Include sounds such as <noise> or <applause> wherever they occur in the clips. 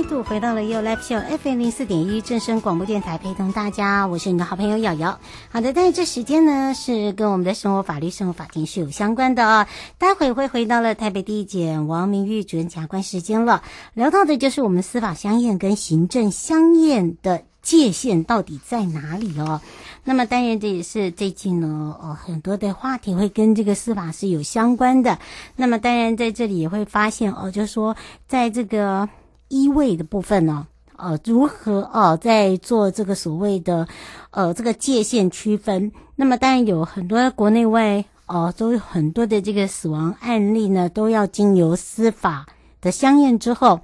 再度回到了 YOYO Live Show FM 零四点一正声广播电台，陪同大家，我是你的好朋友瑶瑶。好的，但是这时间呢，是跟我们的生活法律、生活法庭是有相关的、哦。待会会回到了台北地检王明玉主任检察官时间了，聊到的就是我们司法相验跟行政相验的界限到底在哪里哦。那么当然，这也是最近呢，哦，很多的话题会跟这个司法是有相关的。那么当然在这里也会发现哦，就是说在这个医卫的部分呢，呃，如何啊，在做这个所谓的呃这个界限区分。那么当然有很多国内外哦，都有很多的这个死亡案例呢，都要经由司法的相验之后。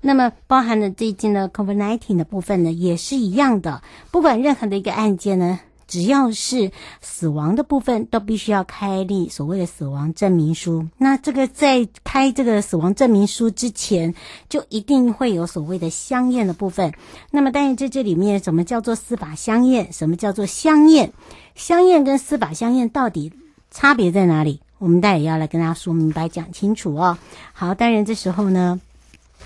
那么包含了最近的 COVID-19 的部分呢，也是一样的。不管任何的一个案件呢，只要是死亡的部分，都必须要开立所谓的死亡证明书。那这个在开这个死亡证明书之前，就一定会有所谓的相验的部分。那么当然在这里面，什么叫做司法相验？什么叫做相验？相验跟司法相验到底差别在哪里？我们待会要来跟大家说明白、讲清楚哦。好，当然这时候呢。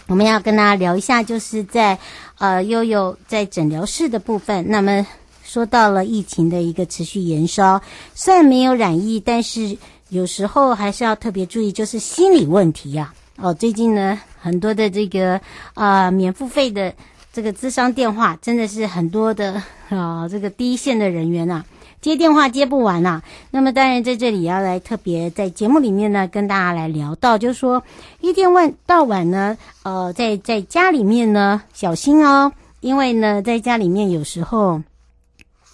我们要跟大家聊一下，就是在呃悠悠在诊疗室的部分。那么说到了疫情的一个持续延烧，虽然没有染疫，但是有时候还是要特别注意，就是心理问题呀、啊。哦，最近呢很多的这个啊、免付费的这个咨商电话，真的是很多的 <laughs> 啊、这个第一线的人员啊，接电话接不完呐、啊。那么当然在这里要来特别在节目里面呢，跟大家来聊到，就是说一天晚到晚呢，呃，在在家里面呢，小心哦，因为呢，在家里面有时候。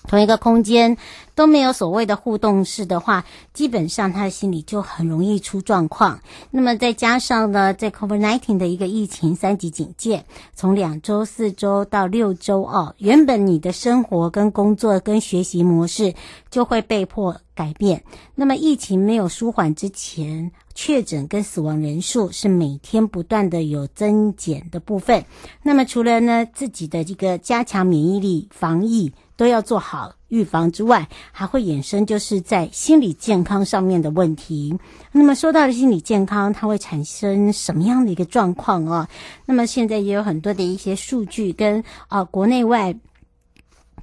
同一个空间都没有所谓的互动式的话，基本上他的心理就很容易出状况。那么再加上呢，在 COVID-19 的一个疫情三级警戒，从两周、四周到六周哦，原本你的生活跟工作跟学习模式就会被迫改变。那么疫情没有舒缓之前，确诊跟死亡人数是每天不断的有增减的部分。那么除了呢，自己的这个加强免疫力、防疫。都要做好预防之外，还会衍生就是在心理健康上面的问题。那么说到了心理健康，它会产生什么样的一个状况啊？那么现在也有很多的一些数据跟啊国内外。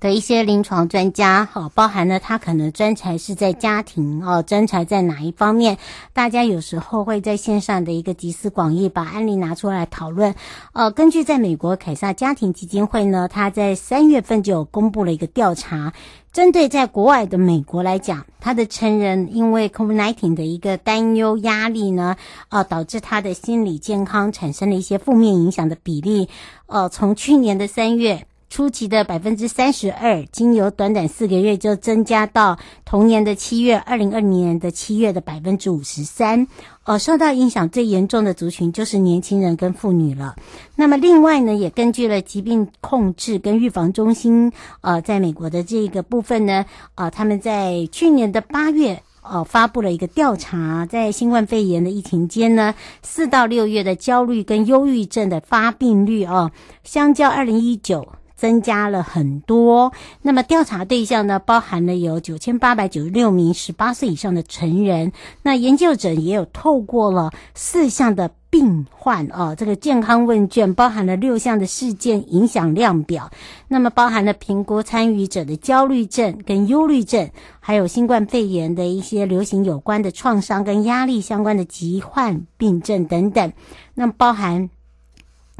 的一些临床专家，哈，包含了他可能专才是在家庭哦，专才在哪一方面？大家有时候会在线上的一个集思广益，把案例拿出来讨论。呃，根据在美国凯撒家庭基金会呢，他在三月份就公布了一个调查，针对在国外的美国来讲，他的成人因为 COVID-19 的一个担忧压力呢，呃，导致他的心理健康产生了一些负面影响的比例，呃，从去年的三月。初期的百分之三十二，经由短短四个月就增加到同年的七月，二零二零年的七月的百分之五十三。呃，受到影响最严重的族群就是年轻人跟妇女了。那么另外呢，也根据了疾病控制跟预防中心，呃，在美国的这个部分呢，呃，他们在去年的八月，呃，发布了一个调查，在新冠肺炎的疫情间呢，四到六月的焦虑跟忧郁症的发病率哦，相较二零一九。增加了很多。那么调查对象呢，包含了有九千八百九十六名十八岁以上的成人。那研究者也有透过了四项的病患啊，这个健康问卷，包含了六项的事件影响量表。那么包含了评估参与者的焦虑症跟忧虑症，还有新冠肺炎的一些流行有关的创伤跟压力相关的疾患病症等等。那么包含。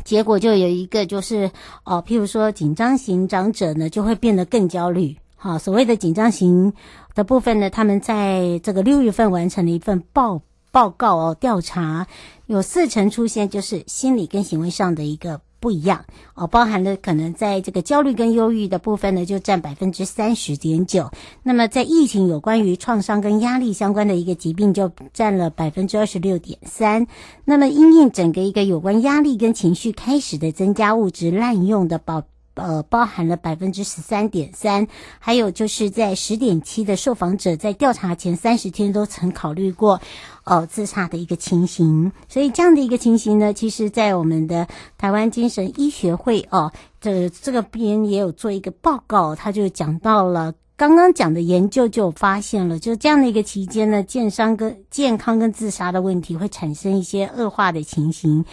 结果就有一个，就是哦，譬如说紧张型长者呢，就会变得更焦虑。好，所谓的紧张型的部分呢，他们在这个六月份完成了一份报报告哦，调查有四成出现，就是心理跟行为上的一个。不一样哦，包含了可能在这个焦虑跟忧郁的部分呢，就占百分之三十点九。那么在疫情有关于创伤跟压力相关的一个疾病，就占了百分之二十六点三。那么因应整个一个有关压力跟情绪开始的增加物质滥用的保。呃，包含了百分之十三点三，还有就是在十点七的受访者在调查前三十天都曾考虑过，哦，自杀的一个情形。所以这样的一个情形呢，其实，在我们的台湾精神医学会哦，这这个边也有做一个报告，他就讲到了。刚刚讲的研究就发现了，就这样的一个期间呢，健商跟健康跟自杀的问题会产生一些恶化的情形。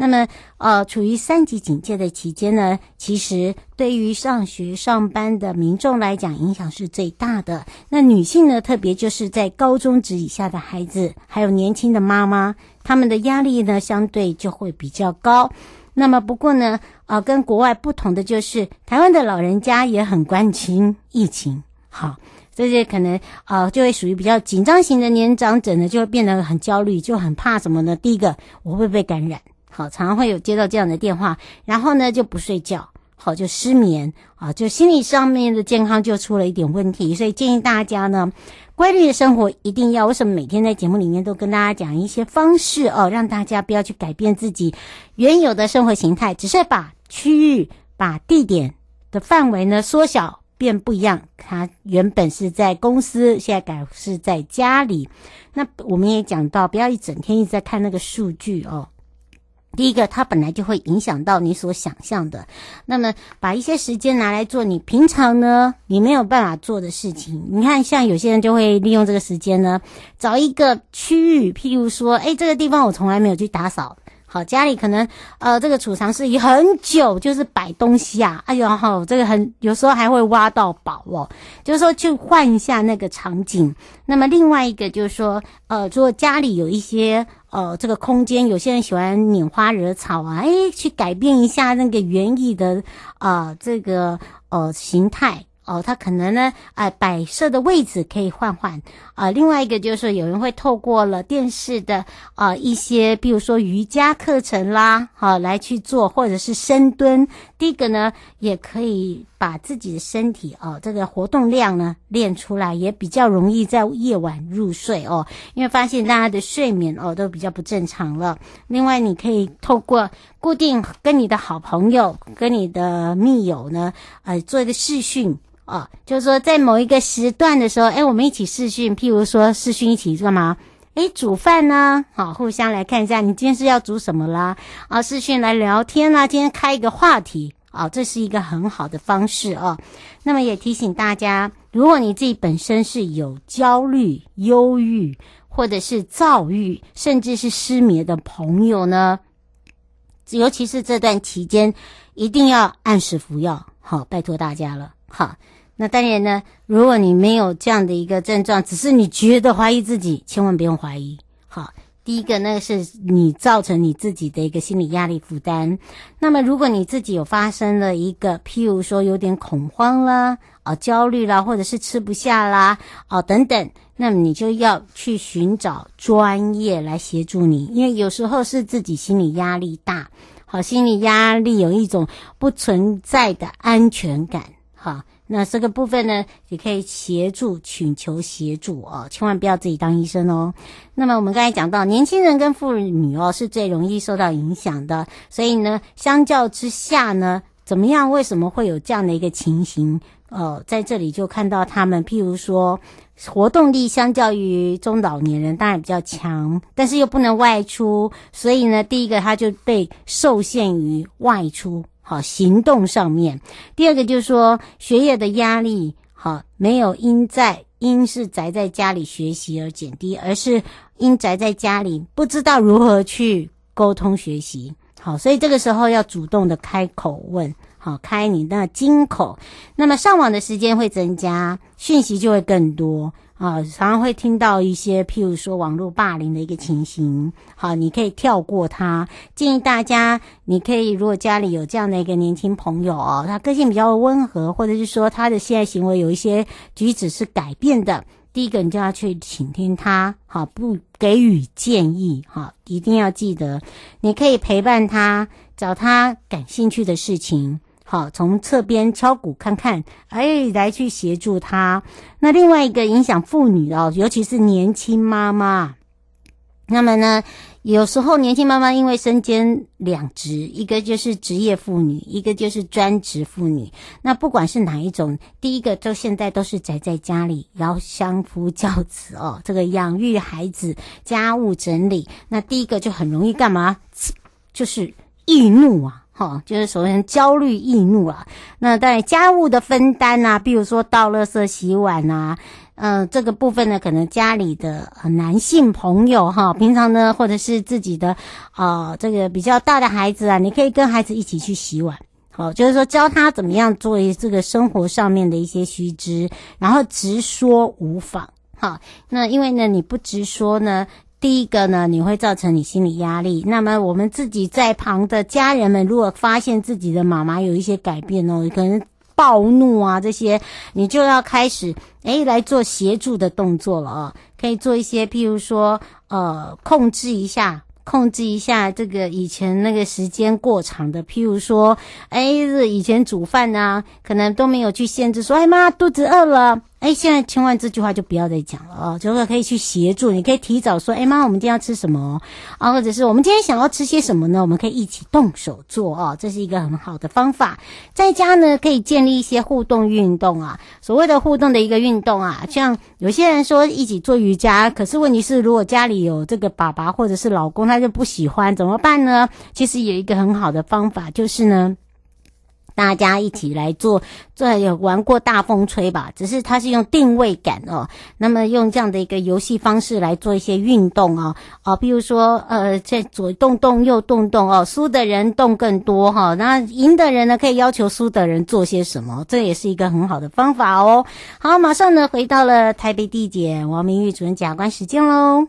那么，呃，处于三级警戒的期间呢，其实对于上学上班的民众来讲，影响是最大的。那女性呢，特别就是在高中职以下的孩子，还有年轻的妈妈，他们的压力呢，相对就会比较高。那么不过呢，呃，跟国外不同的就是，台湾的老人家也很关心疫情。好，这些可能啊、就会属于比较紧张型的年长者呢，就会变得很焦虑，就很怕什么呢？第一个，我会不会感染？好，常常会有接到这样的电话，然后呢就不睡觉，好，就失眠啊，就心理上面的健康就出了一点问题。所以建议大家呢，规律的生活一定要。为什么每天在节目里面都跟大家讲一些方式哦，让大家不要去改变自己原有的生活形态，只是把区域、把地点的范围呢缩小。变不一样，他原本是在公司，现在改是在家里。那我们也讲到，不要一整天一直在看那个数据哦。第一个，它本来就会影响到你所想象的。那么，把一些时间拿来做你平常呢，你没有办法做的事情。你看，像有些人就会利用这个时间呢，找一个区域，譬如说，诶，这个地方我从来没有去打扫。好，家里可能呃，这个储藏室很久，就是摆东西啊，哎呦，好，这个很有时候还会挖到宝哦，就是说去换一下那个场景。那么另外一个就是说，呃，如果家里有一些呃这个空间，有些人喜欢拈花惹草啊，诶，去改变一下那个园艺的啊、这个呃形态。哦，他可能呢，啊、呃，摆设的位置可以换换啊、另外一个就是，有人会透过了电视的啊、一些，比如说瑜伽课程啦，好、来去做，或者是深蹲。第一个呢，也可以把自己的身体哦、这个活动量呢练出来，也比较容易在夜晚入睡哦。因为发现大家的睡眠哦都比较不正常了。另外，你可以透过固定跟你的好朋友、跟你的密友呢，呃，做一个视讯。啊、哦，就是说，在某一个时段的时候，哎，我们一起视讯，譬如说视讯一起干嘛？哎，煮饭呢？好、互相来看一下，你今天是要煮什么啦？啊，视讯来聊天啦，今天开一个话题啊、哦，这是一个很好的方式、哦。那么也提醒大家，如果你自己本身是有焦虑、忧郁，或者是躁郁，甚至是失眠的朋友呢，尤其是这段期间，一定要按时服药。好、拜托大家了，好。那当然呢，如果你没有这样的一个症状，只是你觉得怀疑自己，千万不用怀疑。好，第一个那个是你造成你自己的一个心理压力负担。那么如果你自己有发生了一个，譬如说有点恐慌啦，啊，焦虑啦，或者是吃不下啦，啊，等等，那么你就要去寻找专业来协助你，因为有时候是自己心理压力大，好，心理压力有一种不存在的安全感，哈。那这个部分呢，也可以协助，请求协助哦，千万不要自己当医生哦。那么我们刚才讲到，年轻人跟妇女哦是最容易受到影响的，所以呢，相较之下呢，怎么样？为什么会有这样的一个情形？呃，在这里就看到他们，譬如说，活动力相较于中老年人当然比较强，但是又不能外出，所以呢，第一个他就被受限于外出。好，行动上面。第二个就是说，学业的压力，好，没有因在因是宅在家里学习而减低，而是因宅在家里不知道如何去沟通学习。好，所以这个时候要主动的开口问，好，开你的金口。那么上网的时间会增加，讯息就会更多。啊，常常会听到一些，譬如说网络霸凌的一个情形。好，你可以跳过它。建议大家，你可以如果家里有这样的一个年轻朋友哦，他个性比较温和，或者是说他的现在行为有一些举止是改变的，第一个你就要去倾听他，好，不给予建议，好，一定要记得，你可以陪伴他，找他感兴趣的事情。好，从侧边敲鼓看看，哎，来去协助他。那另外一个影响妇女哦，尤其是年轻妈妈。那么呢，有时候年轻妈妈因为身兼两职，一个就是职业妇女，一个就是专职妇女。那不管是哪一种，第一个就现在都是宅在家里，然后相夫教子哦，这个养育孩子、家务整理。那第一个就很容易干嘛？就是易怒啊。哦，就是首先焦虑易怒啊，那在家务的分担啊，比如说倒垃圾、洗碗啊，嗯、这个部分呢，可能家里的男性朋友哈，平常呢，或者是自己的啊、这个比较大的孩子啊，你可以跟孩子一起去洗碗，好，就是说教他怎么样做这个生活上面的一些须知，然后直说无妨，好，那因为呢，你不直说呢。第一个呢，你会造成你心理压力。那么我们自己在旁的家人们，如果发现自己的妈妈有一些改变哦，可能暴怒啊这些，你就要开始诶来做协助的动作了啊，可以做一些，譬如说呃控制一下。控制一下这个以前那个时间过长的，譬如说，哎，以前煮饭呢、可能都没有去限制说，哎妈，肚子饿了，哎，现在千万这句话就不要再讲了哦，就是可以去协助，你可以提早说，哎妈，我们今天要吃什么啊？或者是我们今天想要吃些什么呢？我们可以一起动手做哦，这是一个很好的方法。在家呢，可以建立一些互动运动啊，所谓的互动的一个运动啊，像有些人说一起做瑜伽，可是问题是，如果家里有这个爸爸或者是老公，他就不喜欢怎么办呢？其实有一个很好的方法，就是呢，大家一起来做。这有玩过大风吹吧？只是它是用定位感哦。那么用这样的一个游戏方式来做一些运动哦。哦，比如说呃，在左动动，右动动哦，输的人动更多哈。那赢的人呢，可以要求输的人做些什么？这也是一个很好的方法哦。好，马上呢回到了台北地检王明玉主任检察官时间喽。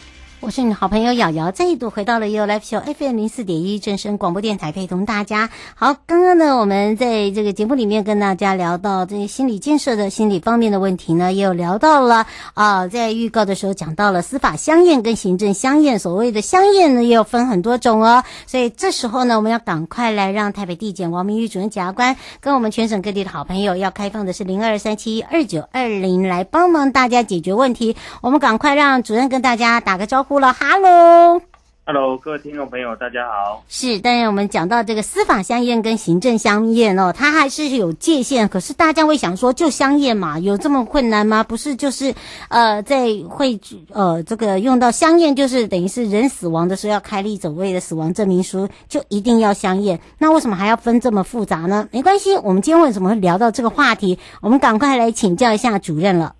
我是你的好朋友瑶瑶，再一度回到了 U Life Show FM 零四点一正声广播电台，陪同大家。好，刚刚呢，我们在这个节目里面跟大家聊到这些心理建设的心理方面的问题呢，也有聊到了啊，在预告的时候讲到了司法相验跟行政相验，所谓的相验呢，也有分很多种哦。所以这时候呢，我们要赶快来让台北地检王明玉主任检察官跟我们全省各地的好朋友要开放的是零二三七二九二零来帮忙大家解决问题。我们赶快让主任跟大家打个招呼。了，Hello，Hello，各位听众朋友，大家好。是，当然我们讲到这个司法相验跟行政相验哦，它还是有界限。可是大家会想说，就相验嘛，有这么困难吗？不是，就是呃，在会呃这个用到相验，就是等于是人死亡的时候要开立所谓的死亡证明书，就一定要相验。那为什么还要分这么复杂呢？没关系，我们今天为什么会聊到这个话题？我们赶快来请教一下主任了。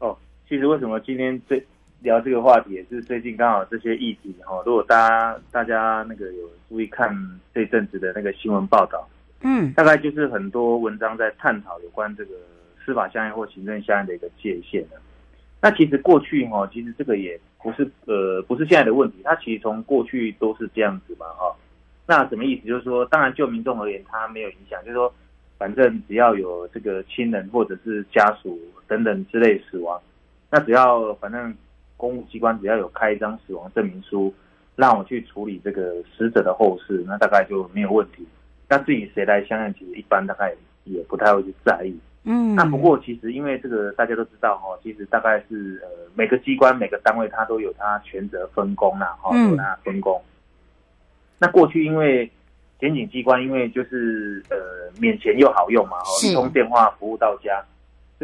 哦，其实为什么今天最聊这个话题也是最近刚好这些议题哈，如果大家大家那个有注意看这阵子的那个新闻报道，嗯，大概就是很多文章在探讨有关这个司法相应或行政相应的一个界限。那其实过去哈，其实这个也不是呃不是现在的问题，它其实从过去都是这样子嘛哈。那什么意思？就是说，当然就民众而言，它没有影响，就是说，反正只要有这个亲人或者是家属等等之类死亡，那只要反正。公务机关只要有开一张死亡证明书，让我去处理这个死者的后事，那大概就没有问题。那至于谁来相验，其实一般大概也不太会去在意。嗯，那不过其实因为这个大家都知道哈，其实大概是呃每个机关每个单位它都有它权责分工啦，哈，有它分工。那过去因为检警机关因为就是呃免钱又好用嘛，哦，一通电话服务到家。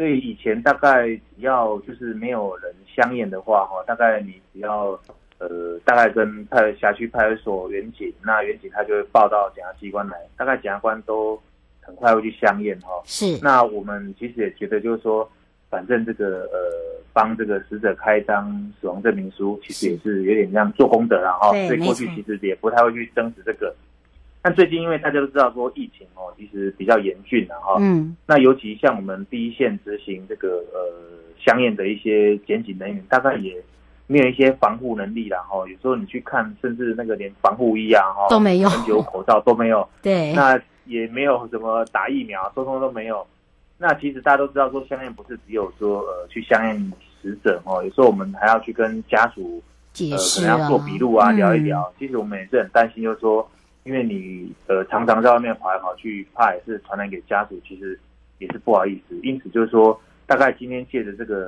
所以以前大概只要就是没有人相验的话，哈，大概你只要呃，大概跟派辖区派出所员警，那员警他就会报到检察机关来，大概检察官都很快会去相验，哈。是。那我们其实也觉得就是说，反正这个呃，帮这个死者开一张死亡证明书，其实也是有点像做功德了，哈。所以过去其实也不太会去争执这个。但最近因为大家都知道说疫情哦，其实比较严峻了哈。嗯。那尤其像我们第一线执行这个呃相应的一些检警人员，大概也没有一些防护能力了哈。有时候你去看，甚至那个连防护衣啊哈都没有，很久口罩都没有。<laughs> 对。那也没有什么打疫苗，通通都没有。那其实大家都知道说相应不是只有说呃去相应死者哦，有时候我们还要去跟家属解释啊，可能要做笔录啊，聊一聊。其实我们也是很担心，就是说。因为你呃常常在外面跑来跑去，怕也是传染给家属，其实也是不好意思。因此就是说，大概今天借着这个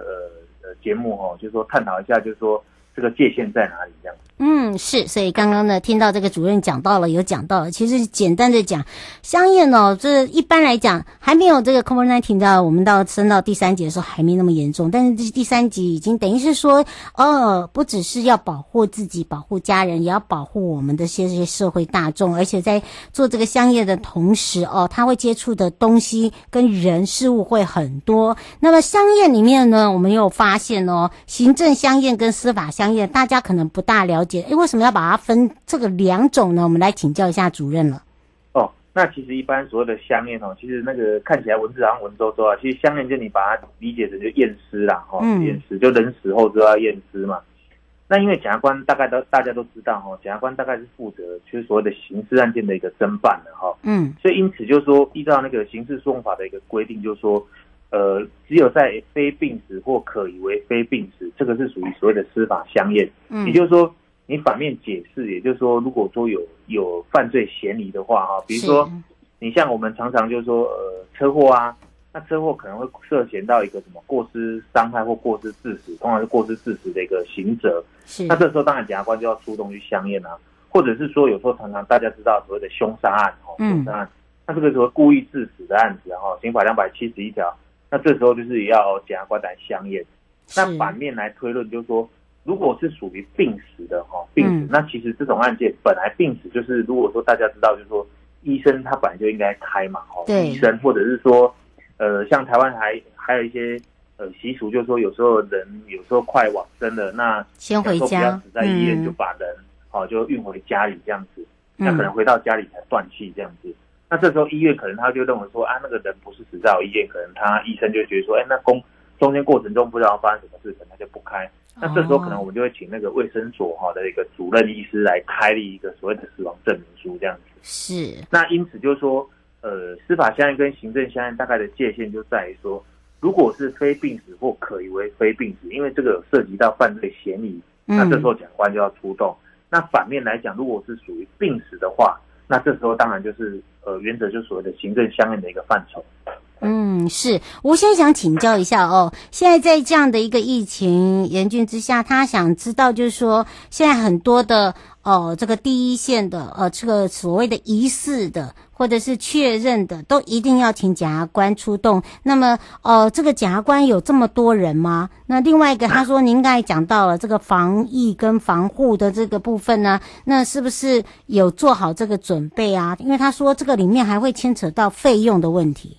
呃呃节目哈，就是说探讨一下，就是说这个界限在哪里。嗯，是，所以刚刚呢，听到这个主任讲到了，有讲到了，其实简单的讲，香叶呢，这一般来讲还没有这个 COVID-19 到我们到升到第三级的时候还没那么严重，但是这第三级已经等于是说，哦，不只是要保护自己、保护家人，也要保护我们的些这些社会大众，而且在做这个香叶的同时，哦，他会接触的东西跟人事物会很多。那么相验里面呢，我们又发现哦，行政相验跟司法相验，大家可能不大了解。哎，为什么要把它分这个两种呢？我们来请教一下主任了。哦，那其实一般所谓的香验哦，其实那个看起来文字好像文绉绉啊，其实香验就你把它理解成就验尸啦，哈、哦，验尸、嗯、就人死后就要验尸嘛。那因为检察官大概都大家都知道哈，检察官大概是负责就是所谓的刑事案件的一个侦办的哈，嗯，所以因此就是说依照那个刑事诉讼法的一个规定，就是说，呃，只有在非病死或可以为非病死，这个是属于所谓的司法相验，嗯，也就是说。你反面解释，也就是说，如果说有有犯罪嫌疑的话，啊，比如说，你像我们常常就是说，呃，车祸啊，那车祸可能会涉嫌到一个什么过失伤害或过失致死，通常是过失致死的一个刑责。是。那这时候当然检察官就要出动去相验啊，或者是说有时候常常大家知道所谓的凶杀案，哦，凶杀案，那这个时候故意致死的案子，哈，刑法两百七十一条，那这时候就是也要检察官来相验。那反面来推论，就是说。如果是属于病死的哈，病死，那其实这种案件本来病死就是，如果说大家知道，就是说医生他本来就应该开嘛，哈，医生或者是说，呃，像台湾还还有一些呃习俗，就是说有时候人有时候快往生了，那先回家，死在医院就把人哦就运回家里这样子，那可能回到家里才断气这样子，那这时候医院可能他就认为说啊，那个人不是死在医院，可能他医生就觉得说，哎，那公中间过程中不知道发生什么事，可能他就不开。那这时候可能我们就会请那个卫生所哈的一个主任医师来开立一个所谓的死亡证明书这样子。是。那因此就是说，呃，司法相应跟行政相应大概的界限就在于说，如果是非病死或可疑为非病死，因为这个有涉及到犯罪嫌疑，那这时候检察官就要出动。嗯、那反面来讲，如果是属于病死的话，那这时候当然就是呃，原则就所谓的行政相应的一个范畴。嗯，是。我先想请教一下哦，现在在这样的一个疫情严峻之下，他想知道就是说，现在很多的哦，这个第一线的呃，这个所谓的疑似的或者是确认的，都一定要请检察官出动。那么，哦，这个检察官有这么多人吗？那另外一个，他说您刚才讲到了这个防疫跟防护的这个部分呢，那是不是有做好这个准备啊？因为他说这个里面还会牵扯到费用的问题。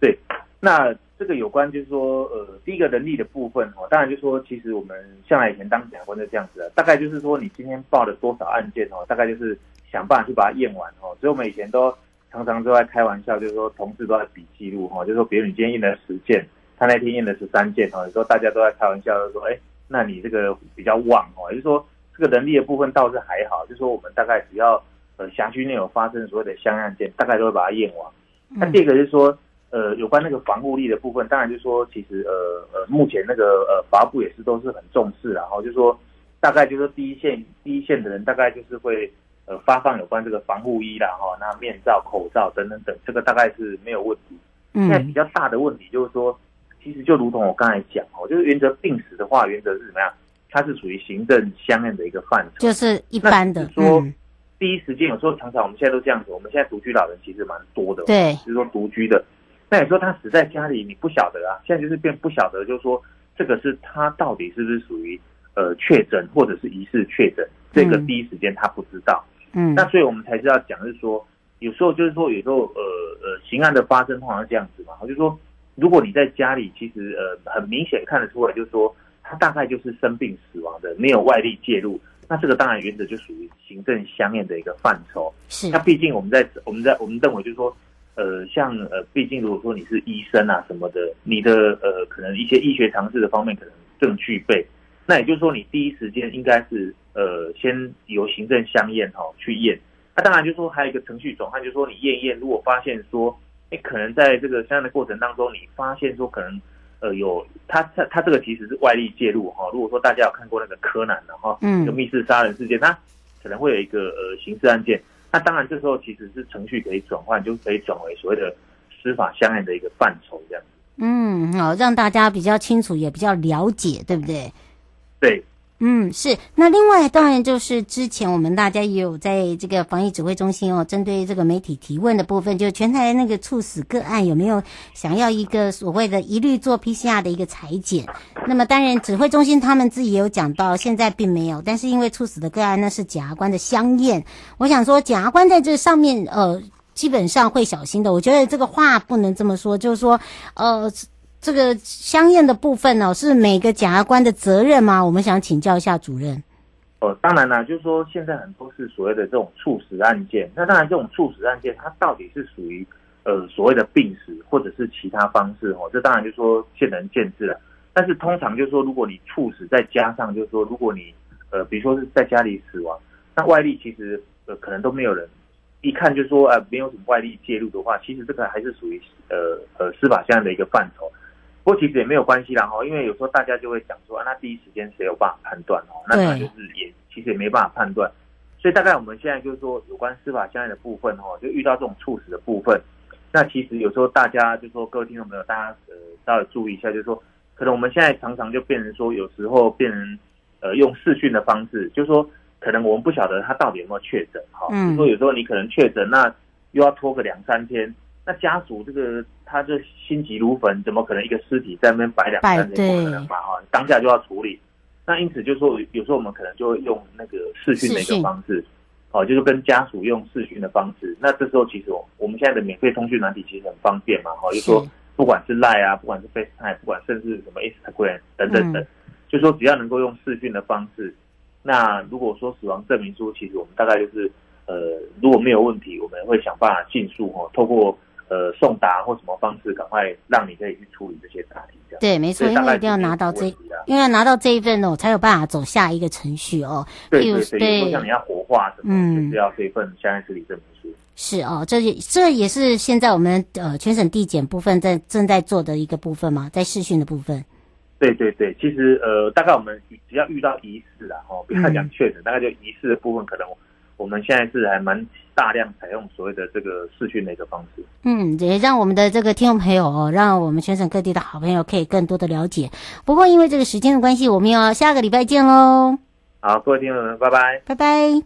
对，那这个有关就是说，呃，第一个人力的部分哦，当然就是说，其实我们向来以前当检察官就这样子的，大概就是说，你今天报了多少案件哦，大概就是想办法去把它验完哦。所以我们以前都常常都在开玩笑，就是说同事都在比记录哈，就是说，比如你今天验了十件，他那天验了十三件哦，有时候大家都在开玩笑，就是说，哎，那你这个比较旺哦，也就是说，这个人力的部分倒是还好，就是说我们大概只要呃辖区内有发生所谓的相应案件，大概都会把它验完。那第二个就是说。呃，有关那个防护力的部分，当然就是说，其实呃呃，目前那个呃，法务部也是都是很重视，然后就是说，大概就是说第一线第一线的人，大概就是会呃发放有关这个防护衣啦，哈，那面罩、口罩等等等，这个大概是没有问题。现在比较大的问题就是说，其实就如同我刚才讲哦，就是原则病死的话，原则是怎么样？它是属于行政相应的一个范畴，就是一般的说。第一时间有时候常常我们现在都这样子，我们现在独居老人其实蛮多的，对，就是说独居的。那你说他死在家里，你不晓得啊？现在就是变不晓得，就是说这个是他到底是不是属于呃确诊或者是疑似确诊？这个第一时间他不知道。嗯，那所以我们才是要讲，是说有时候就是说有时候呃呃刑案的发生通常是这样子嘛，就是说如果你在家里，其实呃很明显看得出来，就是说他大概就是生病死亡的，没有外力介入，那这个当然原则就属于行政相应的一个范畴。是，那毕竟我们在我们在我们认为就是说。呃，像呃，毕竟如果说你是医生啊什么的，你的呃，可能一些医学常识的方面可能更具备。那也就是说，你第一时间应该是呃，先由行政相验哈去验。那、啊、当然就是说还有一个程序转换，就是说你验验，如果发现说，哎，可能在这个相验的过程当中，你发现说可能呃有他他他这个其实是外力介入哈。如果说大家有看过那个柯南的哈，嗯，就密室杀人事件，他可能会有一个呃刑事案件。那当然，这时候其实是程序可以转换，就可以转为所谓的司法相应的一个范畴，这样子。嗯，好，让大家比较清楚，也比较了解，对不对？对。嗯，是。那另外，当然就是之前我们大家也有在这个防疫指挥中心哦，针对这个媒体提问的部分，就全台那个猝死个案有没有想要一个所谓的一律做 PCR 的一个裁剪？那么当然，指挥中心他们自己也有讲到，现在并没有。但是因为猝死的个案呢是检察官的相验，我想说检察官在这上面呃基本上会小心的。我觉得这个话不能这么说，就是说呃。这个相应的部分呢、哦，是每个检察官的责任吗？我们想请教一下主任。哦，当然啦，就是说现在很多是所谓的这种猝死案件，那当然这种猝死案件，它到底是属于呃所谓的病死，或者是其他方式哦，这当然就是说见仁见智了。但是通常就是说，如果你猝死，再加上就是说，如果你呃比如说是在家里死亡，那外力其实呃可能都没有人一看就说呃没有什么外力介入的话，其实这个还是属于呃呃司法相应的一个范畴。不过其实也没有关系啦哈，因为有时候大家就会讲说啊，那第一时间谁有办法判断哦？那他就是也其实也没办法判断，所以大概我们现在就是说有关司法相应的部分哈，就遇到这种猝死的部分，那其实有时候大家就说各位听众朋友，大家呃稍微注意一下，就是说可能我们现在常常就变成说，有时候变成呃用视讯的方式，就是说可能我们不晓得他到底有没有确诊哈，嗯，说有时候你可能确诊，那又要拖个两三天。那家属这个他就心急如焚，怎么可能一个尸体在那边摆两三天？不可能吧？哈，当下就要处理。那因此就是说，有时候我们可能就会用那个视讯的一个方式，哦，就是跟家属用视讯的方式。那这时候其实我我们现在的免费通讯软体其实很方便嘛，哈，就是说不管是 Line 啊，不管是 FaceTime，不管甚至什么 Instagram 等等等，就是说只要能够用视讯的方式，那如果说死亡证明书，其实我们大概就是。呃如果没有问题，我们会想办法尽速哈，透过呃送达或什么方式，赶快让你可以去处理这些答题。这样对，没错，因为一定要拿到这，因为要拿到这一份哦，才有办法走下一个程序哦。对对对，比如说像你要活化什么，嗯，就是要这份相关处理证明书。是哦，这也这也是现在我们呃全省地检部分在正在做的一个部分嘛，在试训的部分。对对对，其实呃，大概我们只要遇到疑似啦，哦，不要讲确诊，大概就疑似的部分，可能我们现在是还蛮大量采用所谓的这个视讯的一个方式。嗯，也让我们的这个听众朋友哦，让我们全省各地的好朋友可以更多的了解。不过因为这个时间的关系，我们要下个礼拜见喽。好，各位听众们，拜拜，拜拜。